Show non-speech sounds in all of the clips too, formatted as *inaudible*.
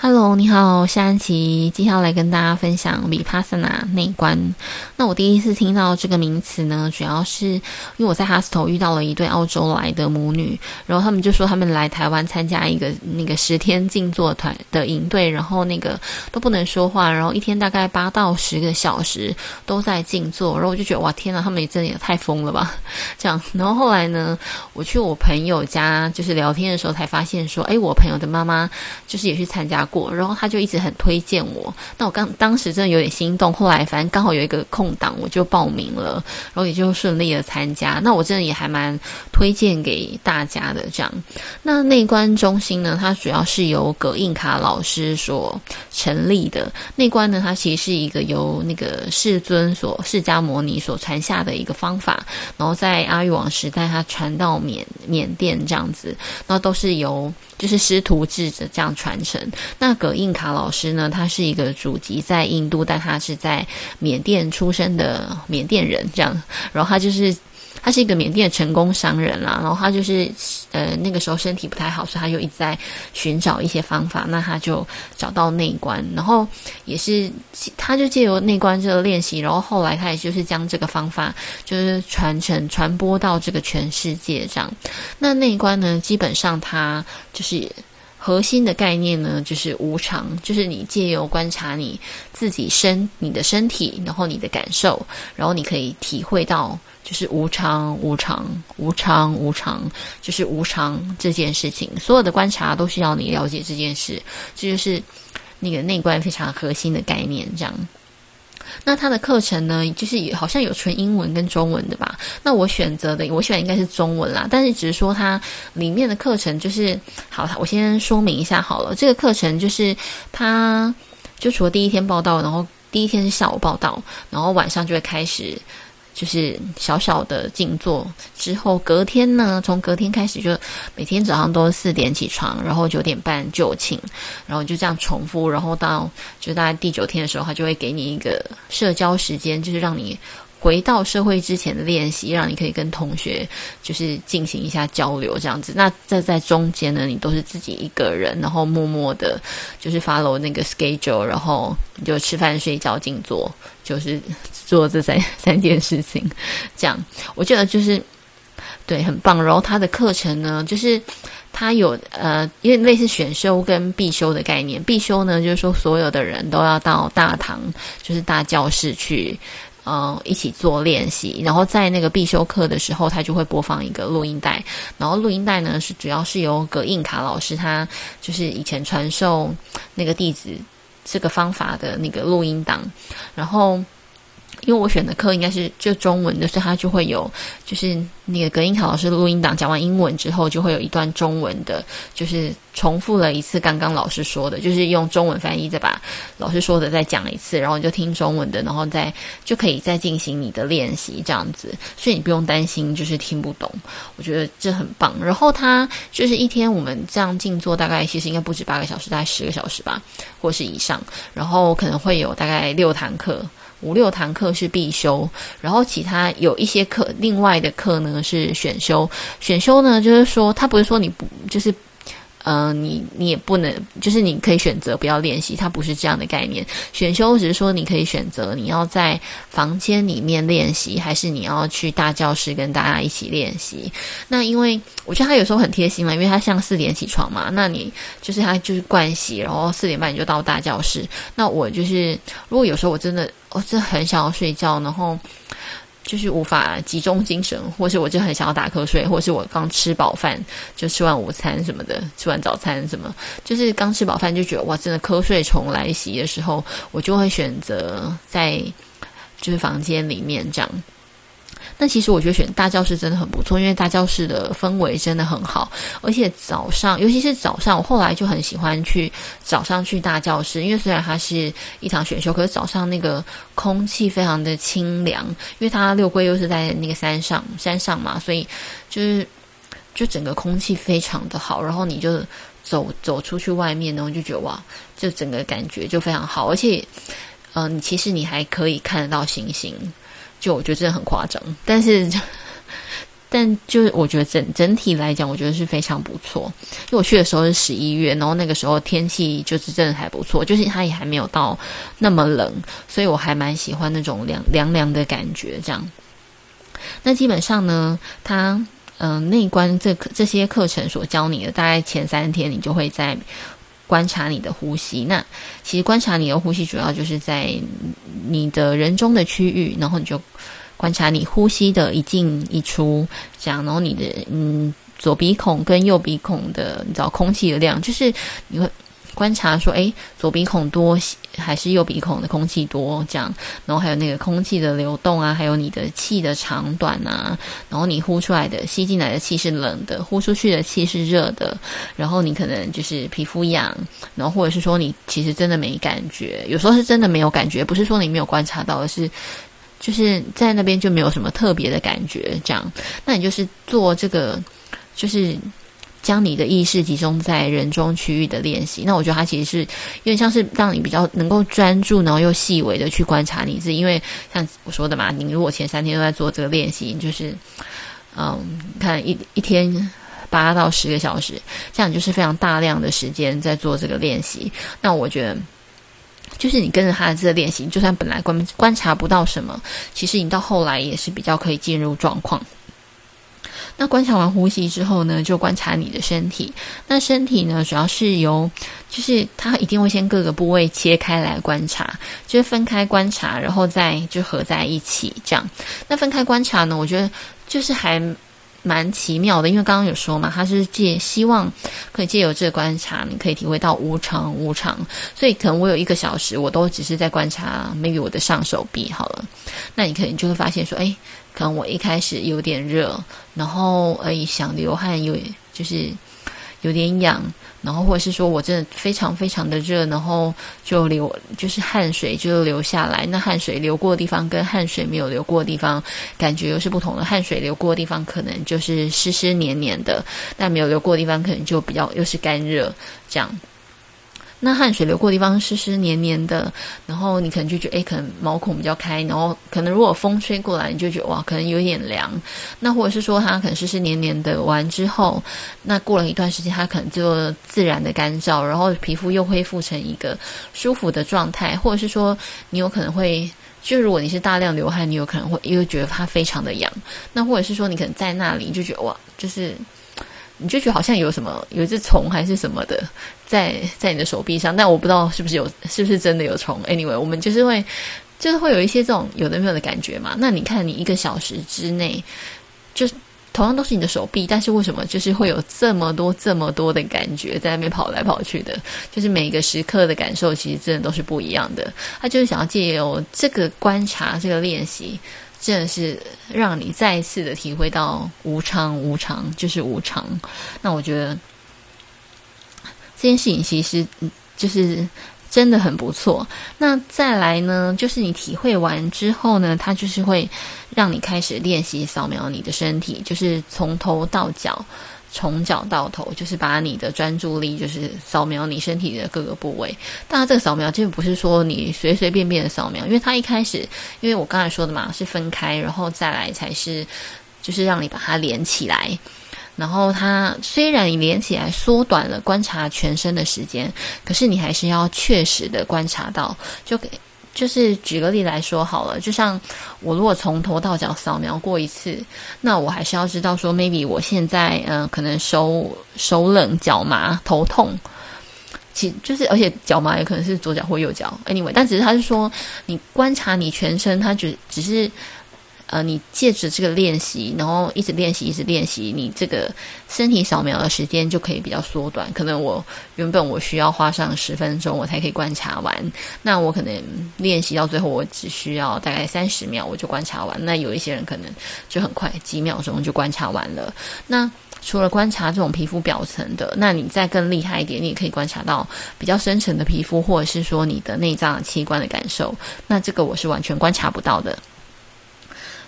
他哦你好，我是安琪，接下来跟大家分享 Vipassana 内观。那我第一次听到这个名词呢，主要是因为我在 hostel 遇到了一对澳洲来的母女，然后他们就说他们来台湾参加一个那个十天静坐团的营队，然后那个都不能说话，然后一天大概八到十个小时都在静坐，然后我就觉得哇天呐，他们也真的也太疯了吧，这样。然后后来呢，我去我朋友家就是聊天的时候才发现说，哎，我朋友的妈妈就是也去参加过，然后他就一直很推荐我。那我刚当时真的有点心动，后来反正刚好有一个空档，我就报名了，然后也就顺利的参加。那我真的也还蛮推荐给大家的。这样，那内观中心呢，它主要是由葛印卡老师所成立的。内观呢，它其实是一个由那个世尊所释迦牟尼所传下的一个方法，然后在阿育王时代，它传到缅缅甸这样子，那都是由。就是师徒制的这样传承。那葛印卡老师呢，他是一个祖籍在印度，但他是在缅甸出生的缅甸人，这样。然后他就是。他是一个缅甸的成功商人啦，然后他就是呃那个时候身体不太好，所以他就一直在寻找一些方法。那他就找到内观，然后也是他就借由内观这个练习，然后后来他也就是将这个方法就是传承传播到这个全世界这样。那内观呢，基本上他就是核心的概念呢，就是无常，就是你借由观察你自己身你的身体，然后你的感受，然后你可以体会到。就是无常，无常，无常，无常，就是无常这件事情。所有的观察都需要你了解这件事，这就是那个内观非常核心的概念。这样，那他的课程呢，就是好像有纯英文跟中文的吧？那我选择的，我选应该是中文啦。但是只是说它里面的课程就是，好，我先说明一下好了。这个课程就是它，就除了第一天报道，然后第一天是下午报道，然后晚上就会开始。就是小小的静坐之后，隔天呢，从隔天开始就每天早上都四点起床，然后九点半就寝，然后就这样重复，然后到就大概第九天的时候，他就会给你一个社交时间，就是让你。回到社会之前的练习，让你可以跟同学就是进行一下交流，这样子。那这在中间呢，你都是自己一个人，然后默默的，就是 follow 那个 schedule，然后你就吃饭、睡觉、静坐，就是做这三三件事情。这样，我觉得就是对，很棒。然后他的课程呢，就是他有呃，因为类似选修跟必修的概念。必修呢，就是说所有的人都要到大堂，就是大教室去。嗯，一起做练习，然后在那个必修课的时候，他就会播放一个录音带，然后录音带呢是主要是由葛印卡老师他就是以前传授那个弟子这个方法的那个录音档，然后。因为我选的课应该是就中文的，所以他就会有，就是那个隔音卡老师录音档讲完英文之后，就会有一段中文的，就是重复了一次刚刚老师说的，就是用中文翻译再把老师说的再讲一次，然后你就听中文的，然后再就可以再进行你的练习这样子，所以你不用担心就是听不懂，我觉得这很棒。然后他就是一天我们这样静坐，大概其实应该不止八个小时，大概十个小时吧，或是以上，然后可能会有大概六堂课。五六堂课是必修，然后其他有一些课，另外的课呢是选修。选修呢，就是说他不是说你不就是。嗯、你你也不能，就是你可以选择不要练习，它不是这样的概念。选修只是说你可以选择你要在房间里面练习，还是你要去大教室跟大家一起练习。那因为我觉得他有时候很贴心嘛，因为他像四点起床嘛，那你就是他就是盥洗，然后四点半你就到大教室。那我就是如果有时候我真的我真的很想要睡觉，然后。就是无法集中精神，或是我就很想要打瞌睡，或是我刚吃饱饭就吃完午餐什么的，吃完早餐什么，就是刚吃饱饭就觉得哇，真的瞌睡虫来袭的时候，我就会选择在就是房间里面这样。那其实我觉得选大教室真的很不错，因为大教室的氛围真的很好，而且早上，尤其是早上，我后来就很喜欢去早上去大教室，因为虽然它是一堂选修，可是早上那个空气非常的清凉，因为它六龟又是在那个山上山上嘛，所以就是就整个空气非常的好，然后你就走走出去外面，然后就觉得哇，就整个感觉就非常好，而且嗯、你其实你还可以看得到星星。就我觉得真的很夸张，但是 *laughs* 但就是我觉得整整体来讲，我觉得是非常不错。因为我去的时候是十一月，然后那个时候天气就是真的还不错，就是它也还没有到那么冷，所以我还蛮喜欢那种凉凉凉的感觉。这样，那基本上呢，它嗯、内观这这些课程所教你的，大概前三天你就会在观察你的呼吸。那其实观察你的呼吸，主要就是在你的人中的区域，然后你就。观察你呼吸的一进一出，这样，然后你的嗯左鼻孔跟右鼻孔的，你知道空气的量，就是你会观察说，诶，左鼻孔多还是右鼻孔的空气多，这样，然后还有那个空气的流动啊，还有你的气的长短啊，然后你呼出来的吸进来的气是冷的，呼出去的气是热的，然后你可能就是皮肤痒，然后或者是说你其实真的没感觉，有时候是真的没有感觉，不是说你没有观察到，而是。就是在那边就没有什么特别的感觉，这样，那你就是做这个，就是将你的意识集中在人中区域的练习。那我觉得它其实是有点像是让你比较能够专注，然后又细微的去观察你自己。因为像我说的嘛，你如果前三天都在做这个练习，就是嗯，看一一天八到十个小时，这样就是非常大量的时间在做这个练习。那我觉得。就是你跟着他的这个练习，就算本来观观察不到什么，其实你到后来也是比较可以进入状况。那观察完呼吸之后呢，就观察你的身体。那身体呢，主要是由，就是它一定会先各个部位切开来观察，就是分开观察，然后再就合在一起这样。那分开观察呢，我觉得就是还。蛮奇妙的，因为刚刚有说嘛，他是借希望可以借由这个观察，你可以体会到无常无常。所以可能我有一个小时，我都只是在观察，maybe 我的上手臂好了。那你可能就会发现说，哎，可能我一开始有点热，然后而已想流汗，有就是有点痒。然后，或者是说我真的非常非常的热，然后就流，就是汗水就流下来。那汗水流过的地方跟汗水没有流过的地方，感觉又是不同的。汗水流过的地方可能就是湿湿黏黏的，但没有流过的地方可能就比较又是干热这样。那汗水流过的地方湿湿黏黏的，然后你可能就觉得，诶，可能毛孔比较开，然后可能如果风吹过来，你就觉得哇，可能有点凉。那或者是说它可能湿湿黏黏的完之后，那过了一段时间，它可能就自然的干燥，然后皮肤又恢复成一个舒服的状态。或者是说你有可能会，就如果你是大量流汗，你有可能会又觉得它非常的痒。那或者是说你可能在那里就觉得哇，就是。你就觉得好像有什么有一只虫还是什么的在在你的手臂上，但我不知道是不是有是不是真的有虫。Anyway，我们就是会就是会有一些这种有的没有的感觉嘛。那你看你一个小时之内，就是同样都是你的手臂，但是为什么就是会有这么多这么多的感觉在那边跑来跑去的？就是每一个时刻的感受其实真的都是不一样的。他就是想要借由这个观察这个练习。真的是让你再一次的体会到无常，无常就是无常。那我觉得这件事情其实就是真的很不错。那再来呢，就是你体会完之后呢，它就是会让你开始练习扫描你的身体，就是从头到脚。从脚到头，就是把你的专注力，就是扫描你身体的各个部位。当然，这个扫描就不是说你随随便便的扫描，因为它一开始，因为我刚才说的嘛，是分开，然后再来才是，就是让你把它连起来。然后它虽然你连起来缩短了观察全身的时间，可是你还是要确实的观察到，就给。就是举个例来说好了，就像我如果从头到脚扫描过一次，那我还是要知道说，maybe 我现在嗯、可能手手冷、脚麻、头痛，其就是而且脚麻也可能是左脚或右脚，anyway，但只是他是说你观察你全身，他只只是。呃，你借着这个练习，然后一直练习，一直练习，你这个身体扫描的时间就可以比较缩短。可能我原本我需要花上十分钟，我才可以观察完。那我可能练习到最后，我只需要大概三十秒，我就观察完。那有一些人可能就很快，几秒钟就观察完了。那除了观察这种皮肤表层的，那你再更厉害一点，你也可以观察到比较深层的皮肤，或者是说你的内脏器官的感受。那这个我是完全观察不到的。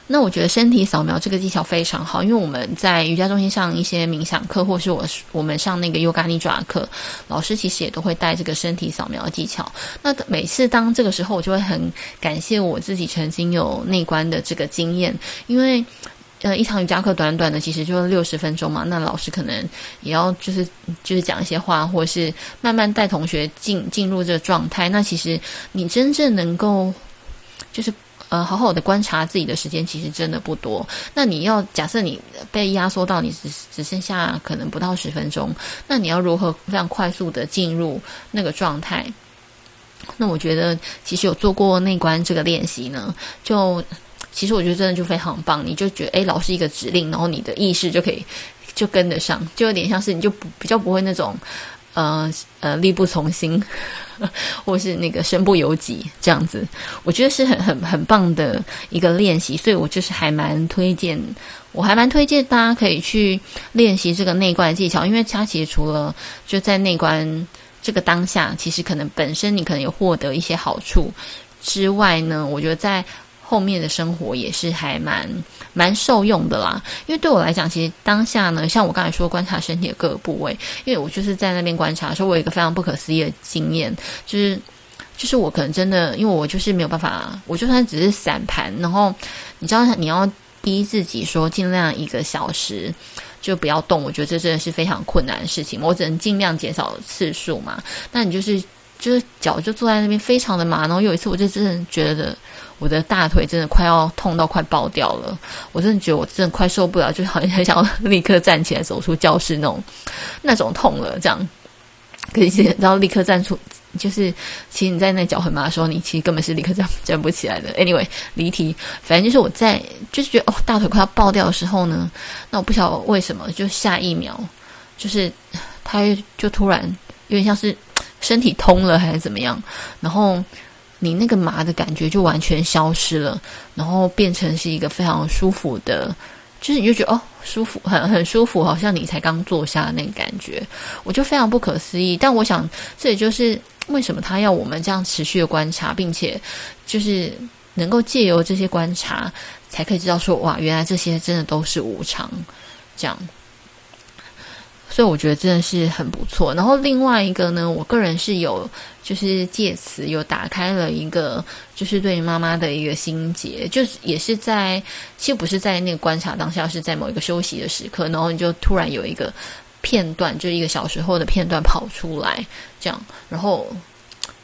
那我觉得身体扫描这个技巧非常好，因为我们在瑜伽中心上一些冥想课，或是我我们上那个 Yoga Nidra 课，老师其实也都会带这个身体扫描技巧。那每次当这个时候，我就会很感谢我自己曾经有内观的这个经验，因为呃，一场瑜伽课短短的，其实就是六十分钟嘛。那老师可能也要就是就是讲一些话，或是慢慢带同学进进入这个状态。那其实你真正能够就是呃好好的观察自己的时间，其实真的不多。那你要假设你被压缩到你只只剩下可能不到十分钟，那你要如何非常快速的进入那个状态？那我觉得其实有做过内观这个练习呢，就。其实我觉得真的就非常棒，你就觉得诶，老师一个指令，然后你的意识就可以就跟得上，就有点像是你就不比较不会那种呃呃力不从心，*laughs* 或是那个身不由己这样子。我觉得是很很很棒的一个练习，所以我就是还蛮推荐，我还蛮推荐大家可以去练习这个内观的技巧，因为它其实除了就在内观这个当下，其实可能本身你可能有获得一些好处之外呢，我觉得在。后面的生活也是还蛮蛮受用的啦，因为对我来讲，其实当下呢，像我刚才说观察身体的各个部位，因为我就是在那边观察的时候，我有一个非常不可思议的经验，就是就是我可能真的，因为我就是没有办法，我就算只是散盘，然后你知道你要逼自己说尽量一个小时就不要动，我觉得这真的是非常困难的事情，我只能尽量减少次数嘛。那你就是就是脚就坐在那边非常的麻，然后有一次我就真的觉得。我的大腿真的快要痛到快爆掉了，我真的觉得我真的快受不了，就好像很想要 *laughs* 立刻站起来走出教室那种那种痛了。这样，可是然后立刻站出，就是其实你在那脚很麻的时候，你其实根本是立刻站 *laughs* 站不起来的。Anyway，离题，反正就是我在就是觉得哦，大腿快要爆掉的时候呢，那我不晓得为什么，就下一秒就是它就突然有点像是身体通了还是怎么样，然后。你那个麻的感觉就完全消失了，然后变成是一个非常舒服的，就是你就觉得哦，舒服，很很舒服，好像你才刚坐下那个感觉，我就非常不可思议。但我想，这也就是为什么他要我们这样持续的观察，并且就是能够借由这些观察，才可以知道说，哇，原来这些真的都是无常，这样。所以我觉得真的是很不错。然后另外一个呢，我个人是有就是借此有打开了一个就是对妈妈的一个心结，就是也是在其实不是在那个观察当下，是在某一个休息的时刻，然后你就突然有一个片段，就一个小时后的片段跑出来，这样，然后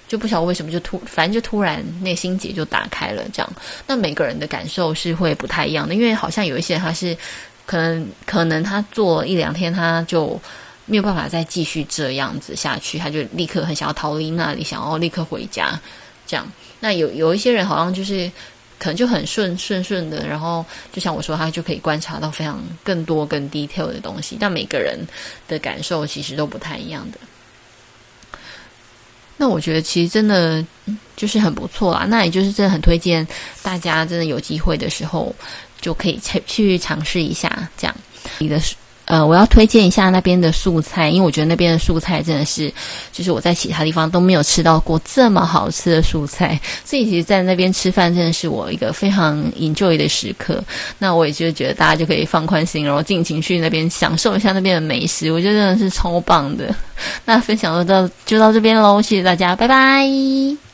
就不晓得为什么就突，反正就突然那心结就打开了，这样。那每个人的感受是会不太一样的，因为好像有一些他是。可能可能他做一两天，他就没有办法再继续这样子下去，他就立刻很想要逃离那里，想要立刻回家。这样，那有有一些人好像就是可能就很顺顺顺的，然后就像我说，他就可以观察到非常更多更 detail 的东西。但每个人的感受其实都不太一样的。那我觉得其实真的就是很不错啦。那也就是真的很推荐大家，真的有机会的时候。就可以去去尝试一下，这样你的呃，我要推荐一下那边的素菜，因为我觉得那边的素菜真的是，就是我在其他地方都没有吃到过这么好吃的素菜，所以其实在那边吃饭真的是我一个非常 enjoy 的时刻。那我也就觉得大家就可以放宽心，然后尽情去那边享受一下那边的美食，我觉得真的是超棒的。那分享就到就到这边喽，谢谢大家，拜拜。